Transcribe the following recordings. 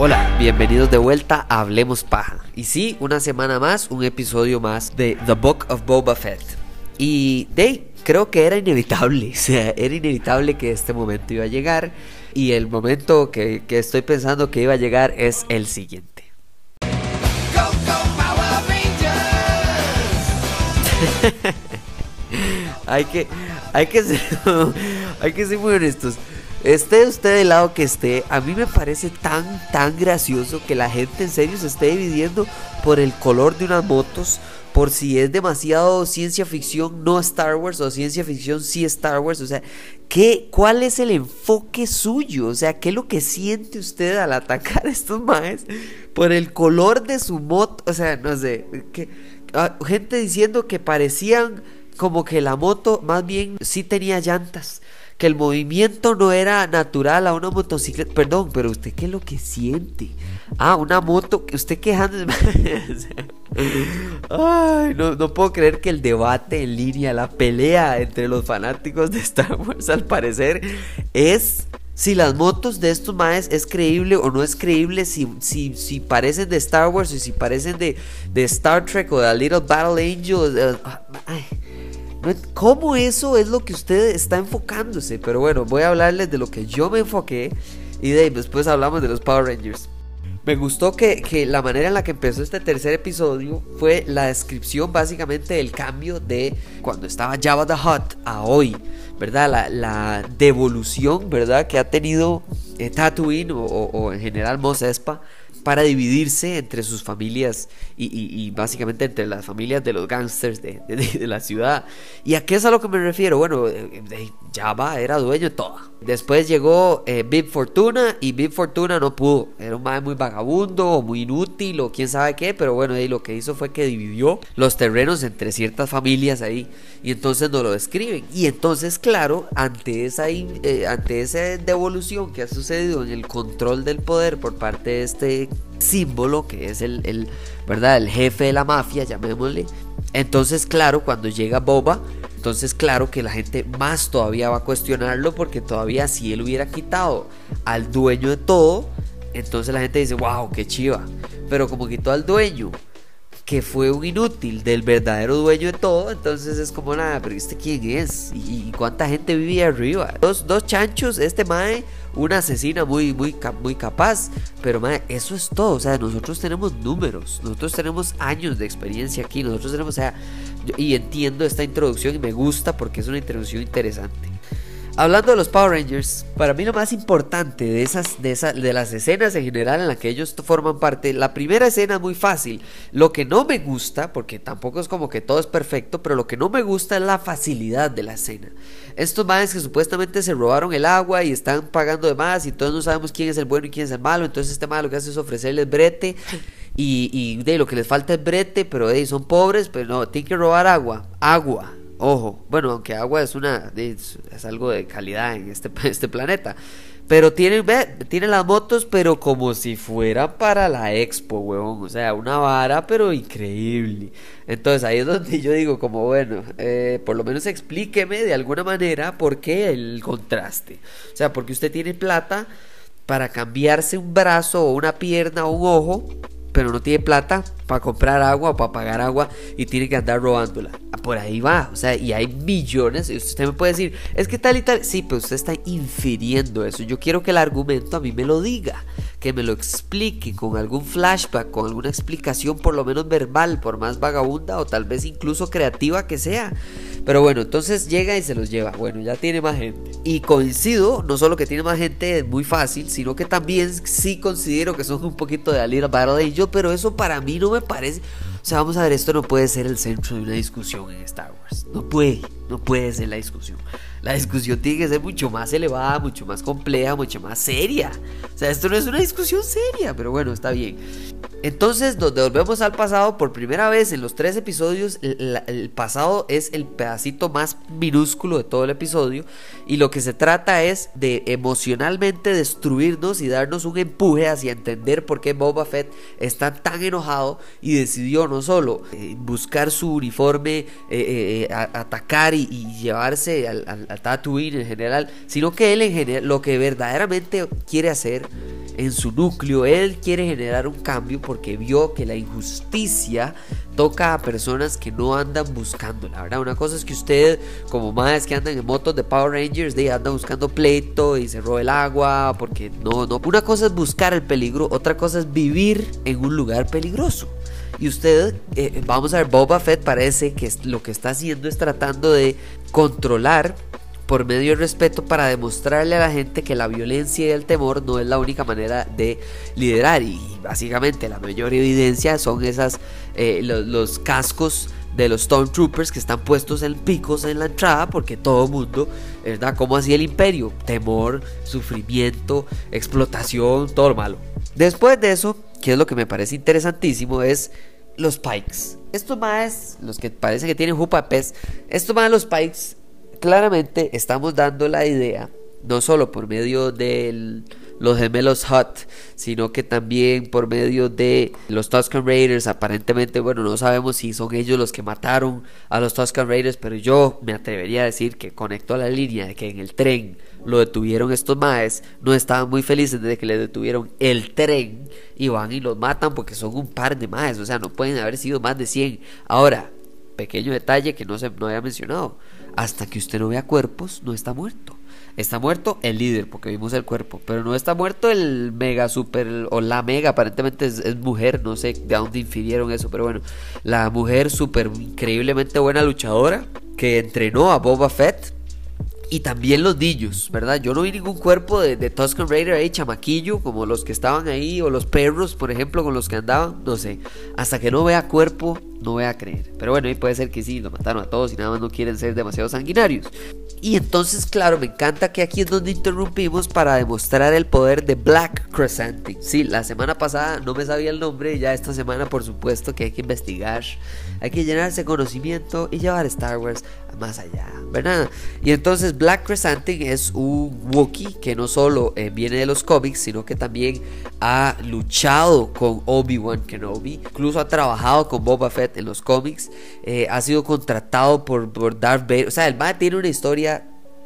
Hola, bienvenidos de vuelta a Hablemos Paja. Y sí, una semana más, un episodio más de The Book of Boba Fett. Y de creo que era inevitable, o sea, era inevitable que este momento iba a llegar. Y el momento que, que estoy pensando que iba a llegar es el siguiente. hay que, hay que ser, hay que ser muy honestos. Esté usted del lado que esté, a mí me parece tan, tan gracioso que la gente en serio se esté dividiendo por el color de unas motos, por si es demasiado ciencia ficción no Star Wars o ciencia ficción sí Star Wars. O sea, ¿qué, ¿cuál es el enfoque suyo? O sea, ¿qué es lo que siente usted al atacar a estos maes por el color de su moto? O sea, no sé, ah, gente diciendo que parecían como que la moto más bien sí tenía llantas que el movimiento no era natural a una motocicleta. Perdón, pero usted qué es lo que siente. Ah, una moto, usted quejando. Ay, no, no puedo creer que el debate en línea, la pelea entre los fanáticos de Star Wars, al parecer, es si las motos de estos maes es creíble o no es creíble, si, si, si parecen de Star Wars y si parecen de, de Star Trek o de Little Battle Angel. Ay, ¿Cómo eso es lo que usted está enfocándose? Pero bueno, voy a hablarles de lo que yo me enfoqué y de después hablamos de los Power Rangers. Me gustó que, que, la manera en la que empezó este tercer episodio fue la descripción básicamente del cambio de cuando estaba Java the Hutt a hoy, ¿verdad? La, la devolución, ¿verdad? Que ha tenido eh, Tatooine o, o, en general Mos Espa para dividirse entre sus familias y, básicamente entre las familias de los gángsters de, la ciudad. ¿Y a qué es a lo que me refiero? Bueno, eh, Java era dueño de todo. Después llegó eh, Big Fortuna y Big Fortuna no pudo. Era un madre muy vagabundo o muy inútil o quién sabe qué, pero bueno, lo que hizo fue que dividió los terrenos entre ciertas familias ahí y entonces no lo describen. Y entonces, claro, ante esa, eh, ante esa devolución que ha sucedido en el control del poder por parte de este símbolo que es el, el, ¿verdad? el jefe de la mafia, llamémosle. Entonces, claro, cuando llega Boba, entonces claro que la gente más todavía va a cuestionarlo porque todavía si él hubiera quitado al dueño de todo, entonces la gente dice, wow, qué chiva. Pero como quitó al dueño, que fue un inútil del verdadero dueño de todo, entonces es como nada, pero ¿este quién es? ¿Y, cuánta gente vivía arriba? Dos, dos chanchos, este mae, una asesina muy, muy, muy capaz, pero mae, eso es todo, o sea, nosotros tenemos números, nosotros tenemos años de experiencia aquí, nosotros tenemos, o sea, y entiendo esta introducción y me gusta porque es una introducción interesante. Hablando de los Power Rangers, para mí lo más importante de esas, de esas, de las escenas en general en las que ellos forman parte, la primera escena es muy fácil. Lo que no me gusta, porque tampoco es como que todo es perfecto, pero lo que no me gusta es la facilidad de la escena. Estos madres que supuestamente se robaron el agua y están pagando de más y todos no sabemos quién es el bueno y quién es el malo, entonces este madre lo que hace es ofrecerles brete y, y de lo que les falta es brete, pero de, son pobres, pero no, tienen que robar agua, agua Ojo, bueno, aunque agua es una es, algo de calidad en este, este planeta. Pero tienen, tienen las motos, pero como si fuera para la expo, huevón. O sea, una vara, pero increíble. Entonces ahí es donde yo digo, como bueno, eh, por lo menos explíqueme de alguna manera por qué el contraste. O sea, porque usted tiene plata para cambiarse un brazo o una pierna o un ojo pero no tiene plata para comprar agua o para pagar agua y tiene que andar robándola. Por ahí va, o sea, y hay millones. Y usted me puede decir, es que tal y tal. Sí, pero usted está infiriendo eso. Yo quiero que el argumento a mí me lo diga, que me lo explique con algún flashback, con alguna explicación, por lo menos verbal, por más vagabunda o tal vez incluso creativa que sea. Pero bueno, entonces llega y se los lleva. Bueno, ya tiene más gente. Y coincido, no solo que tiene más gente, es muy fácil, sino que también sí considero que son un poquito de A Little Battle Angel, pero eso para mí no me parece. Sea, vamos a ver, esto no puede ser el centro de una discusión en Star Wars. No puede, no puede ser la discusión. La discusión tiene que ser mucho más elevada, mucho más compleja, mucho más seria. O sea, esto no es una discusión seria, pero bueno, está bien. Entonces nos devolvemos al pasado por primera vez en los tres episodios. El, pasado es el pedacito más minúsculo de todo el episodio. Y lo que se trata es de emocionalmente destruirnos y darnos un empuje hacia entender por qué Boba Fett está tan enojado y decidió no solo eh, buscar su uniforme, eh, eh, atacar y, llevarse al, al, Tatooine en general, sino que él en general lo que verdaderamente quiere hacer en su núcleo, él quiere generar un cambio porque vio que la injusticia toca a personas que no andan buscando, la verdad. Una cosa es que usted, como más que andan en motos de Power Rangers, de anda buscando pleito y se roba el agua, porque no, no. Una cosa es buscar el peligro, otra cosa es vivir en un lugar peligroso. Y usted, eh, vamos a ver, Boba Fett parece que lo que está haciendo es tratando de controlar por medio del respeto para demostrarle a la gente que la violencia y el temor no es la única manera de liderar y básicamente la mayor evidencia son esas eh, los, cascos de los Stormtroopers que están puestos en picos en la entrada porque todo mundo, ¿verdad? Como así el imperio? Temor, sufrimiento, explotación, todo lo malo. Después de eso, que es lo que me parece interesantísimo, es los Pikes. Estos más, los que parece que tienen jupa de pez, estos más los Pikes claramente estamos dando la idea, no solo por medio de los gemelos Hut, sino que también por medio de los Tuscan Raiders. Aparentemente, bueno, no sabemos si son ellos los que mataron a los Tuscan Raiders, pero yo me atrevería a decir que conectó a la línea de que en el tren lo detuvieron estos maes, no estaban muy felices de que le detuvieron el tren y van y los matan porque son un par de maes, o sea, no pueden haber sido más de 100. Ahora, pequeño detalle que no se no había mencionado hasta que usted no vea cuerpos, no está muerto. Está muerto el líder, porque vimos el cuerpo, pero no está muerto el mega super, o la mega, aparentemente es, mujer, no sé de dónde infirieron eso, pero bueno, la mujer super increíblemente buena luchadora que entrenó a Boba Fett, y también los dillos, ¿verdad? Yo no vi ningún cuerpo de, de Tusken Raider ahí, chamaquillo, como los que estaban ahí, o los perros, por ejemplo, con los que andaban, no sé. Hasta que no vea cuerpo, no voy a creer. Pero bueno, ahí puede ser que sí, lo mataron a todos y nada más no quieren ser demasiado sanguinarios. Y entonces, claro, me encanta que aquí es donde interrumpimos para demostrar el poder de Black Crescenting. Sí, la semana pasada no me sabía el nombre, ya esta semana por supuesto que hay que investigar, hay que llenarse conocimiento y llevar Star Wars más allá, ¿verdad? Y entonces Black Crescenting es un Wookiee que no solo eh, viene de los cómics, sino que también ha luchado con Obi-Wan Kenobi, incluso ha trabajado con Boba Fett en los cómics, eh, ha sido contratado por, por Darth Vader, o sea, el man tiene una historia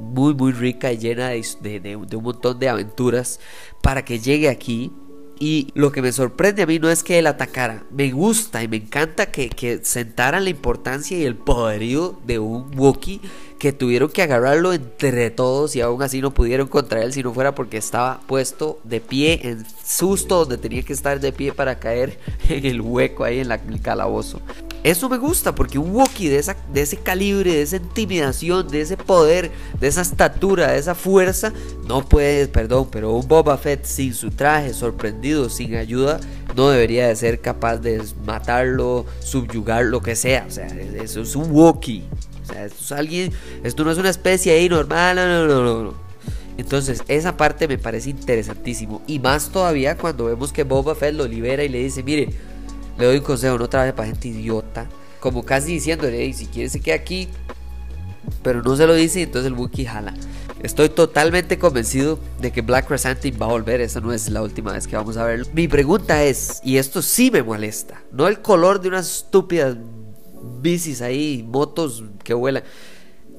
muy muy rica y llena de, un montón de aventuras para que llegue aquí y lo que me sorprende a mí no es que él atacara, me gusta y me encanta que, que sentaran la importancia y el poderío de un Wookiee que tuvieron que agarrarlo entre todos y aún así no pudieron contra él si no fuera porque estaba puesto de pie en susto donde tenía que estar de pie para caer en el hueco ahí en el calabozo. Eso me gusta porque un Wookiee de, ese calibre, de esa intimidación, de ese poder, de esa estatura, de esa fuerza, no puede, perdón, pero un Boba Fett sin su traje, sorprendido, sin ayuda, no debería de ser capaz de matarlo, subyugar, lo que sea. O sea, eso es un Wookiee. O sea, esto es alguien, esto no es una especie ahí normal, no, no, no, no. Entonces, esa parte me parece interesantísimo. Y más todavía cuando vemos que Boba Fett lo libera y le dice, mire, le doy un consejo, no trabaje para gente idiota. Como casi diciéndole, si quiere se queda aquí. Pero no se lo dice y entonces el Wookiee jala. Estoy totalmente convencido de que Black Crescent va a volver. Esa no es la última vez que vamos a verlo. Mi pregunta es, y esto sí me molesta, no el color de unas estúpidas bicis ahí, motos que vuelan.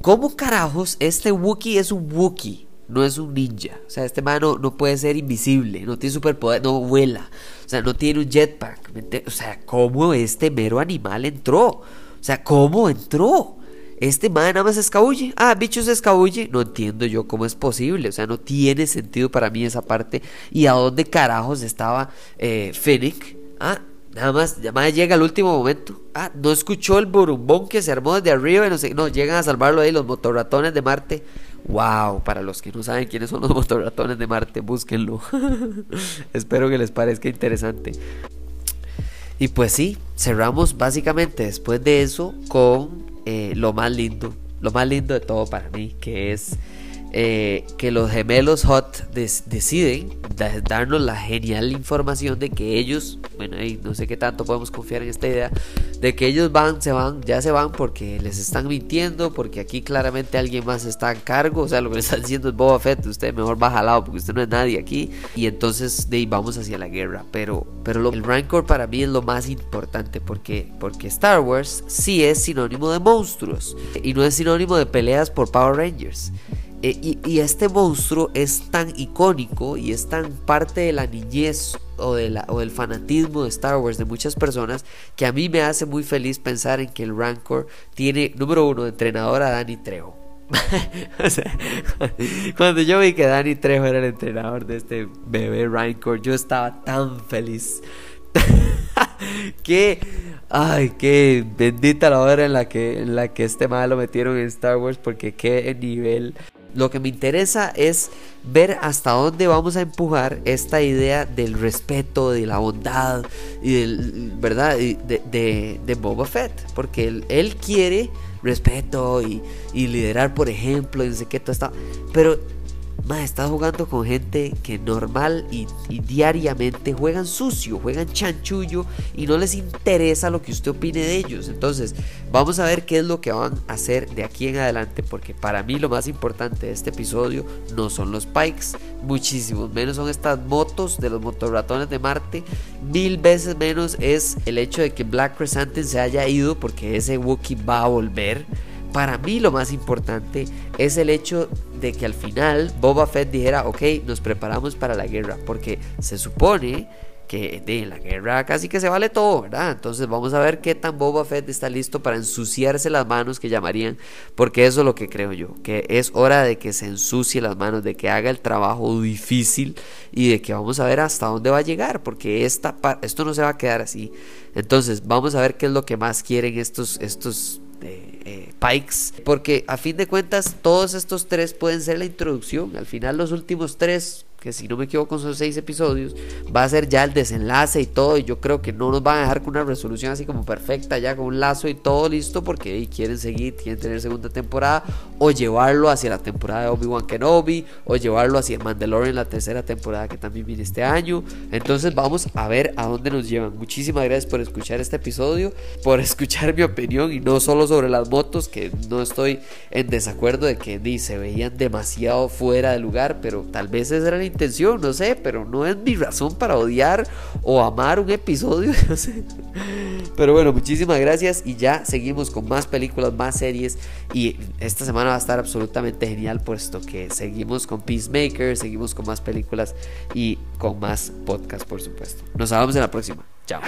¿Cómo carajos este Wookiee es un Wookiee? No es un ninja. O sea, este mano no puede ser invisible, no tiene superpoder, no vuela. O sea, no tiene un jetpack. O sea, ¿cómo este mero animal entró? O sea, ¿cómo entró? Este man nada más escabulle. Ah, bichos escabulle. No entiendo yo cómo es posible. O sea, no tiene sentido para mí esa parte. ¿Y a dónde carajos estaba eh, Fennec? Ah, Nada más, ya llega al último momento. Ah, no escuchó el burumbón que se armó desde arriba y no sé. No, llegan a salvarlo ahí los motorratones de Marte. Wow, para los que no saben quiénes son los motorratones de Marte, búsquenlo. Espero que les parezca interesante. Y pues sí, cerramos básicamente después de eso con eh, lo más lindo, lo más lindo de todo para mí, que es eh, que los gemelos Hot deciden darnos la genial información de que ellos, bueno, no sé qué tanto podemos confiar en esta idea, de que ellos van, se van, ya se van porque les están mintiendo, porque aquí claramente alguien más está en cargo, o sea, lo que le están diciendo es Boba Fett, usted mejor baja al lado porque usted no es nadie aquí, y entonces de ahí vamos hacia la guerra, pero, pero el Rancor para mí es lo más importante porque, porque Star Wars sí es sinónimo de monstruos y no es sinónimo de peleas por Power Rangers. Eh, y, este monstruo es tan icónico y es tan parte de la niñez o, de la, o del fanatismo de Star Wars de muchas personas que a mí me hace muy feliz pensar en que el Rancor tiene, número uno, de entrenador a Danny Trejo. cuando yo vi que Danny Trejo era el entrenador de este bebé Rancor, yo estaba tan feliz. que ay, qué bendita la hora en la que en la que este malo lo metieron en Star Wars porque qué nivel lo que me interesa es ver hasta dónde vamos a empujar esta idea del respeto, de la bondad y del, ¿verdad? De, de, Boba Fett. Porque él, él quiere respeto y, y, liderar, por ejemplo, y no sé qué, todo está. Pero más está jugando con gente que normal y, diariamente juegan sucio, juegan chanchullo y no les interesa lo que usted opine de ellos. Entonces, vamos a ver qué es lo que van a hacer de aquí en adelante, porque para mí lo más importante de este episodio no son los pikes, muchísimo menos son estas motos de los motorratones de Marte, mil veces menos es el hecho de que Black Chrysanthemum se haya ido, porque ese Wookiee va a volver para mí lo más importante es el hecho de que al final Boba Fett dijera, ok, nos preparamos para la guerra, porque se supone que de la guerra casi que se vale todo, ¿verdad? Entonces vamos a ver qué tan Boba Fett está listo para ensuciarse las manos que llamarían, porque eso es lo que creo yo, que es hora de que se ensucie las manos, de que haga el trabajo difícil y de que vamos a ver hasta dónde va a llegar, porque esta, esto no se va a quedar así. Entonces vamos a ver qué es lo que más quieren estos, estos eh, Pikes, porque a fin de cuentas todos estos tres pueden ser la introducción. Al final los últimos tres que si no me equivoco son seis episodios, va a ser ya el desenlace y todo, y yo creo que no nos van a dejar con una resolución así como perfecta, ya con un lazo y todo listo, porque quieren seguir, quieren tener segunda temporada, o llevarlo hacia la temporada de Obi-Wan Kenobi, o llevarlo hacia Mandalorian la tercera temporada que también viene este año. Entonces vamos a ver a dónde nos llevan. Muchísimas gracias por escuchar este episodio, por escuchar mi opinión y no solo sobre las motos, que no estoy en desacuerdo de que ni se veían demasiado fuera de lugar, pero tal vez esa era la intención, no sé, pero no es mi razón para odiar o amar un episodio, no sé. Pero bueno, muchísimas gracias y ya seguimos con más películas, más series y esta semana va a estar absolutamente genial puesto que seguimos con Peacemaker, seguimos con más películas y con más podcast, por supuesto. Nos hablamos en la próxima. Chao.